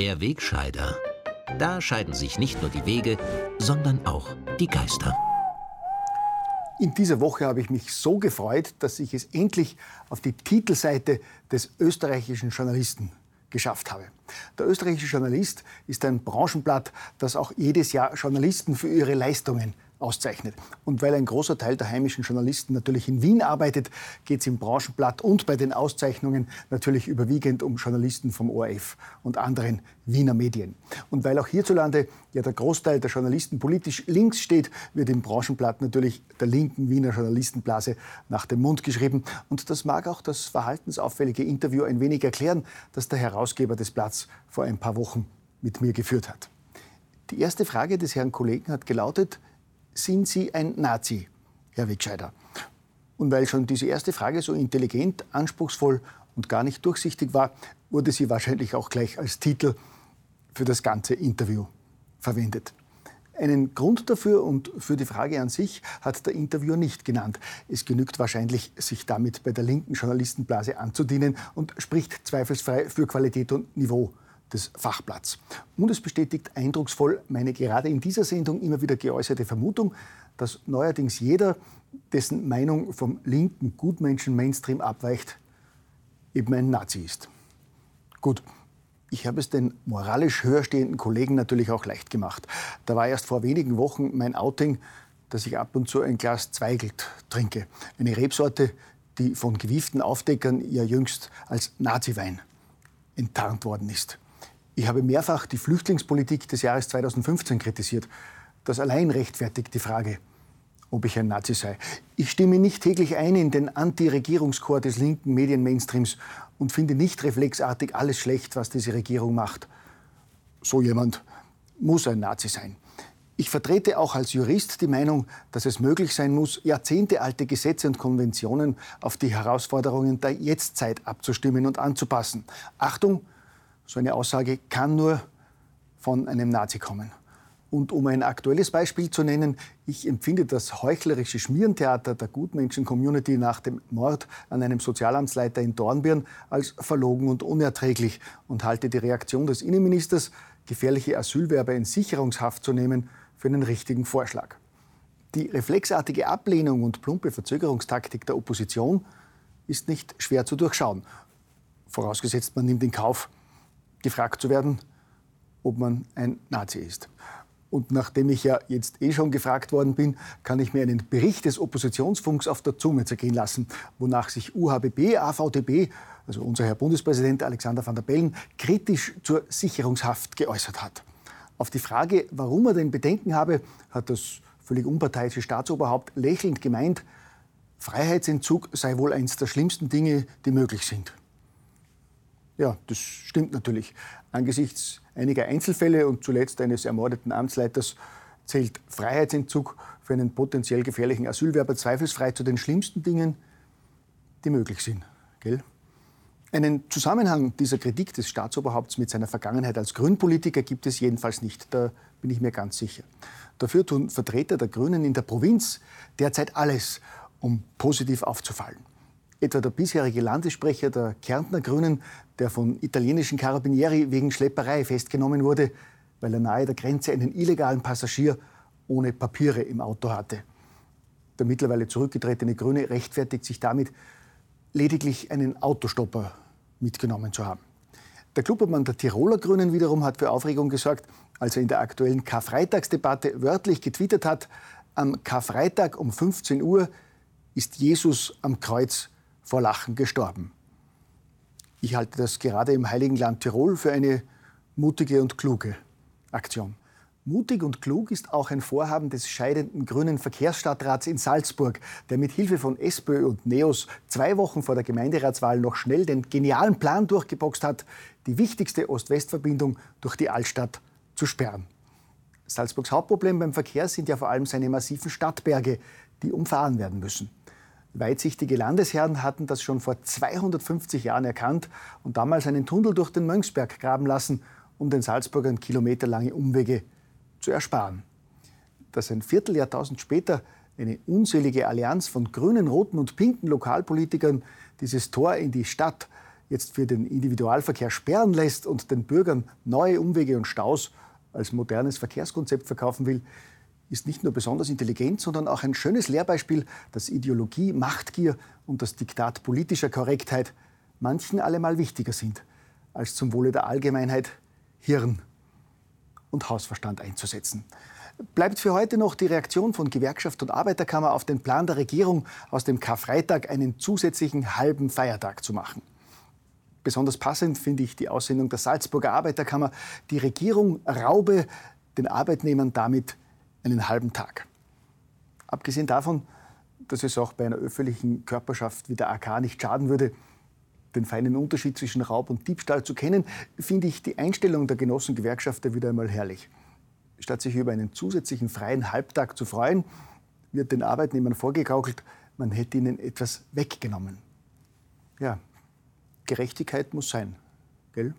Wegscheider. Da scheiden sich nicht nur die Wege, sondern auch die Geister. In dieser Woche habe ich mich so gefreut, dass ich es endlich auf die Titelseite des österreichischen Journalisten geschafft habe. Der österreichische Journalist ist ein Branchenblatt, das auch jedes Jahr Journalisten für ihre Leistungen auszeichnet. Und weil ein großer Teil der heimischen Journalisten natürlich in Wien arbeitet, geht es im Branchenblatt und bei den Auszeichnungen natürlich überwiegend um Journalisten vom ORF und anderen Wiener Medien. Und weil auch hierzulande ja der Großteil der Journalisten politisch links steht, wird im Branchenblatt natürlich der linken Wiener Journalistenblase nach dem Mund geschrieben. Und das mag auch das verhaltensauffällige Interview ein wenig erklären, das der Herausgeber des Blatts vor ein paar Wochen mit mir geführt hat. Die erste Frage des Herrn Kollegen hat gelautet, sind Sie ein Nazi, Herr Wegscheider? Und weil schon diese erste Frage so intelligent, anspruchsvoll und gar nicht durchsichtig war, wurde sie wahrscheinlich auch gleich als Titel für das ganze Interview verwendet. Einen Grund dafür und für die Frage an sich hat der Interviewer nicht genannt. Es genügt wahrscheinlich, sich damit bei der linken Journalistenblase anzudienen und spricht zweifelsfrei für Qualität und Niveau des Fachblatts. Und es bestätigt eindrucksvoll meine gerade in dieser Sendung immer wieder geäußerte Vermutung, dass neuerdings jeder, dessen Meinung vom linken Gutmenschen-Mainstream abweicht, eben ein Nazi ist. Gut, ich habe es den moralisch höher stehenden Kollegen natürlich auch leicht gemacht. Da war erst vor wenigen Wochen mein Outing, dass ich ab und zu ein Glas Zweigelt trinke. Eine Rebsorte, die von gewieften Aufdeckern ja jüngst als Nazi-Wein enttarnt worden ist. Ich habe mehrfach die Flüchtlingspolitik des Jahres 2015 kritisiert. Das allein rechtfertigt die Frage, ob ich ein Nazi sei. Ich stimme nicht täglich ein in den Anti-Regierungschor des linken Medien-Mainstreams und finde nicht reflexartig alles schlecht, was diese Regierung macht. So jemand muss ein Nazi sein. Ich vertrete auch als Jurist die Meinung, dass es möglich sein muss, jahrzehntealte Gesetze und Konventionen auf die Herausforderungen der Jetztzeit abzustimmen und anzupassen. Achtung, so eine Aussage kann nur von einem Nazi kommen. Und um ein aktuelles Beispiel zu nennen, ich empfinde das heuchlerische Schmierentheater der Gutmenschen-Community nach dem Mord an einem Sozialamtsleiter in Dornbirn als verlogen und unerträglich und halte die Reaktion des Innenministers, gefährliche Asylwerber in Sicherungshaft zu nehmen, für einen richtigen Vorschlag. Die reflexartige Ablehnung und plumpe Verzögerungstaktik der Opposition ist nicht schwer zu durchschauen, vorausgesetzt man nimmt in Kauf, gefragt zu werden, ob man ein Nazi ist. Und nachdem ich ja jetzt eh schon gefragt worden bin, kann ich mir einen Bericht des Oppositionsfunks auf der Zunge zergehen lassen, wonach sich UHBB, AVTB, also unser Herr Bundespräsident Alexander van der Bellen, kritisch zur Sicherungshaft geäußert hat. Auf die Frage, warum er denn Bedenken habe, hat das völlig unparteiische Staatsoberhaupt lächelnd gemeint, Freiheitsentzug sei wohl eines der schlimmsten Dinge, die möglich sind. Ja, das stimmt natürlich. Angesichts einiger Einzelfälle und zuletzt eines ermordeten Amtsleiters zählt Freiheitsentzug für einen potenziell gefährlichen Asylwerber zweifelsfrei zu den schlimmsten Dingen, die möglich sind. Gell? Einen Zusammenhang dieser Kritik des Staatsoberhaupts mit seiner Vergangenheit als Grünpolitiker gibt es jedenfalls nicht. Da bin ich mir ganz sicher. Dafür tun Vertreter der Grünen in der Provinz derzeit alles, um positiv aufzufallen. Etwa der bisherige Landessprecher der Kärntner Grünen, der von italienischen Carabinieri wegen Schlepperei festgenommen wurde, weil er nahe der Grenze einen illegalen Passagier ohne Papiere im Auto hatte. Der mittlerweile zurückgetretene Grüne rechtfertigt sich damit, lediglich einen Autostopper mitgenommen zu haben. Der Klubobmann der Tiroler Grünen wiederum hat für Aufregung gesorgt, als er in der aktuellen Karfreitagsdebatte wörtlich getwittert hat, am Karfreitag um 15 Uhr ist Jesus am Kreuz vor Lachen gestorben. Ich halte das gerade im Heiligen Land Tirol für eine mutige und kluge Aktion. Mutig und klug ist auch ein Vorhaben des scheidenden grünen Verkehrsstadtrats in Salzburg, der mit Hilfe von SPÖ und NEOS zwei Wochen vor der Gemeinderatswahl noch schnell den genialen Plan durchgeboxt hat, die wichtigste Ost-West-Verbindung durch die Altstadt zu sperren. Salzburgs Hauptproblem beim Verkehr sind ja vor allem seine massiven Stadtberge, die umfahren werden müssen. Weitsichtige Landesherren hatten das schon vor 250 Jahren erkannt und damals einen Tunnel durch den Mönchsberg graben lassen, um den Salzburgern kilometerlange Umwege zu ersparen. Dass ein Vierteljahrtausend später eine unselige Allianz von grünen, roten und pinken Lokalpolitikern dieses Tor in die Stadt jetzt für den Individualverkehr sperren lässt und den Bürgern neue Umwege und Staus als modernes Verkehrskonzept verkaufen will, ist nicht nur besonders intelligent, sondern auch ein schönes Lehrbeispiel, dass Ideologie, Machtgier und das Diktat politischer Korrektheit manchen allemal wichtiger sind, als zum Wohle der Allgemeinheit Hirn und Hausverstand einzusetzen. Bleibt für heute noch die Reaktion von Gewerkschaft und Arbeiterkammer auf den Plan der Regierung, aus dem Karfreitag einen zusätzlichen halben Feiertag zu machen. Besonders passend finde ich die Aussendung der Salzburger Arbeiterkammer. Die Regierung raube den Arbeitnehmern damit einen halben Tag. Abgesehen davon, dass es auch bei einer öffentlichen Körperschaft wie der AK nicht schaden würde, den feinen Unterschied zwischen Raub und Diebstahl zu kennen, finde ich die Einstellung der Genossengewerkschafter wieder einmal herrlich. Statt sich über einen zusätzlichen freien Halbtag zu freuen, wird den Arbeitnehmern vorgegaukelt, man hätte ihnen etwas weggenommen. Ja, Gerechtigkeit muss sein, gell?